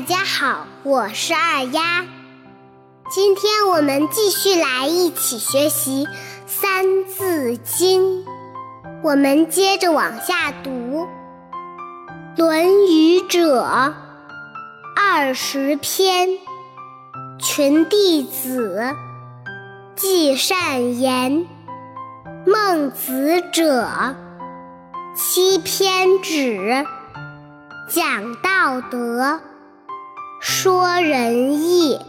大家好，我是二丫。今天我们继续来一起学习《三字经》，我们接着往下读。《论语》者，二十篇，群弟子，记善言。孟子者，七篇止，讲道德，说仁义。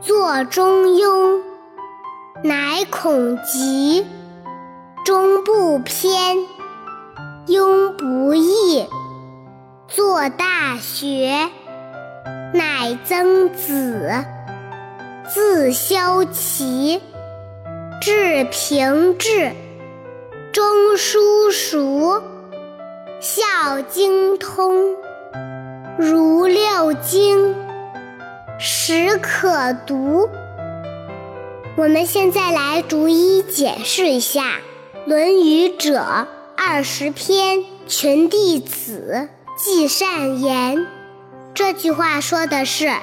作中庸，乃孔籍；中不偏，庸不义。作大学，乃曾子；自修齐，至平治，中书熟，孝经通，如六经。始可读。我们现在来逐一解释一下《论语》者二十篇，群弟子，记善言。这句话说的是，《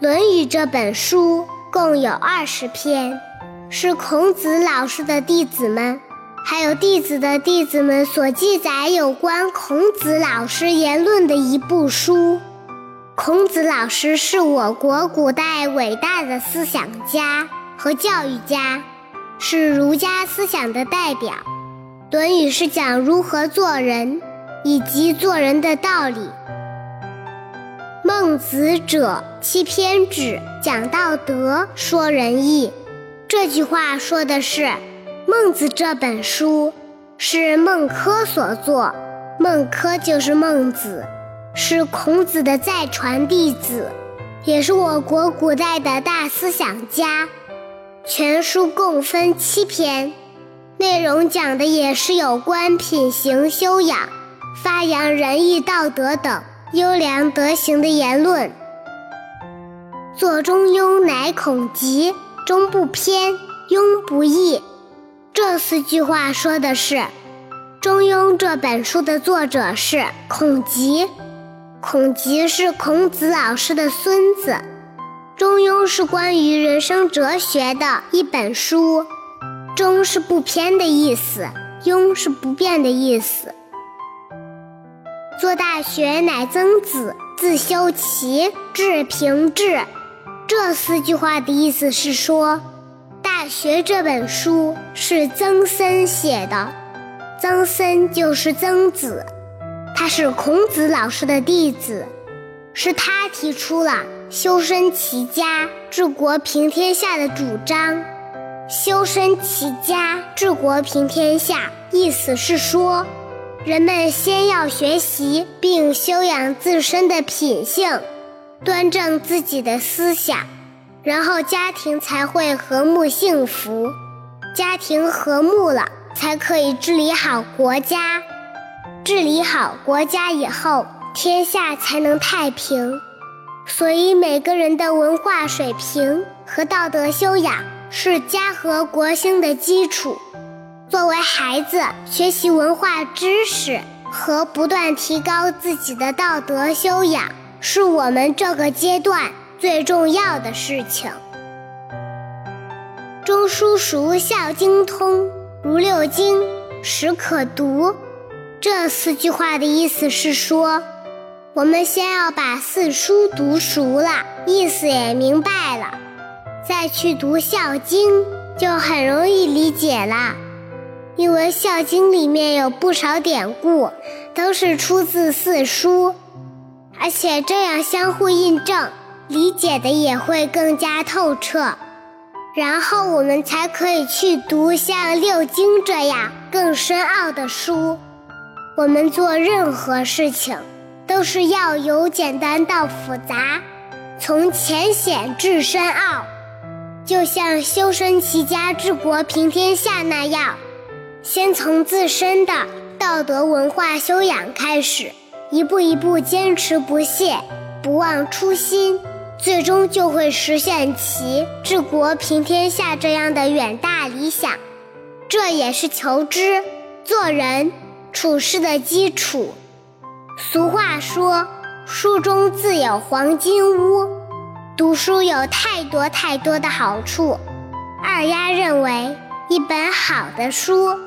论语》这本书共有二十篇，是孔子老师的弟子们，还有弟子的弟子们所记载有关孔子老师言论的一部书。孔子老师是我国古代伟大的思想家和教育家，是儒家思想的代表。《论语》是讲如何做人以及做人的道理。孟子者，七篇止，讲道德，说仁义。这句话说的是，孟子这本书是孟轲所作，孟轲就是孟子。是孔子的再传弟子，也是我国古代的大思想家。全书共分七篇，内容讲的也是有关品行修养、发扬仁义道德等优良德行的言论。左中庸，乃孔籍；中不偏，庸不义。这四句话说的是，《中庸》这本书的作者是孔籍。孔籍是孔子老师的孙子，《中庸》是关于人生哲学的一本书，“中”是不偏的意思，“庸”是不变的意思。做大学乃曾子，自修齐，至平治。这四句话的意思是说，《大学》这本书是曾参写的，曾参就是曾子。他是孔子老师的弟子，是他提出了修身齐家、治国平天下的主张。修身齐家、治国平天下，意思是说，人们先要学习并修养自身的品性，端正自己的思想，然后家庭才会和睦幸福。家庭和睦了，才可以治理好国家。治理好国家以后，天下才能太平。所以，每个人的文化水平和道德修养是家和国兴的基础。作为孩子，学习文化知识和不断提高自己的道德修养，是我们这个阶段最重要的事情。中书熟，孝经通，如六经，始可读。这四句话的意思是说，我们先要把四书读熟了，意思也明白了，再去读《孝经》，就很容易理解了。因为《孝经》里面有不少典故，都是出自四书，而且这样相互印证，理解的也会更加透彻。然后我们才可以去读像《六经》这样更深奥的书。我们做任何事情，都是要由简单到复杂，从浅显至深奥。就像修身齐家治国平天下那样，先从自身的道德文化修养开始，一步一步坚持不懈，不忘初心，最终就会实现其治国平天下这样的远大理想。这也是求知做人。处事的基础。俗话说：“书中自有黄金屋。读书有太多太多的好处。二丫认为，一本好的书，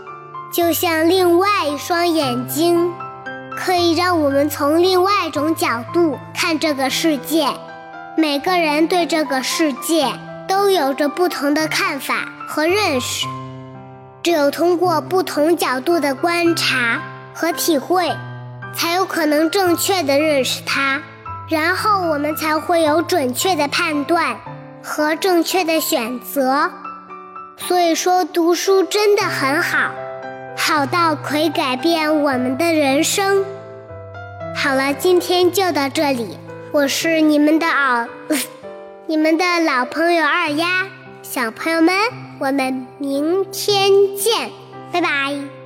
就像另外一双眼睛，可以让我们从另外一种角度看这个世界。每个人对这个世界都有着不同的看法和认识，只有通过不同角度的观察和体会。才有可能正确的认识它，然后我们才会有准确的判断和正确的选择。所以说，读书真的很好，好到可以改变我们的人生。好了，今天就到这里，我是你们的老，你们的老朋友二丫，小朋友们，我们明天见，拜拜。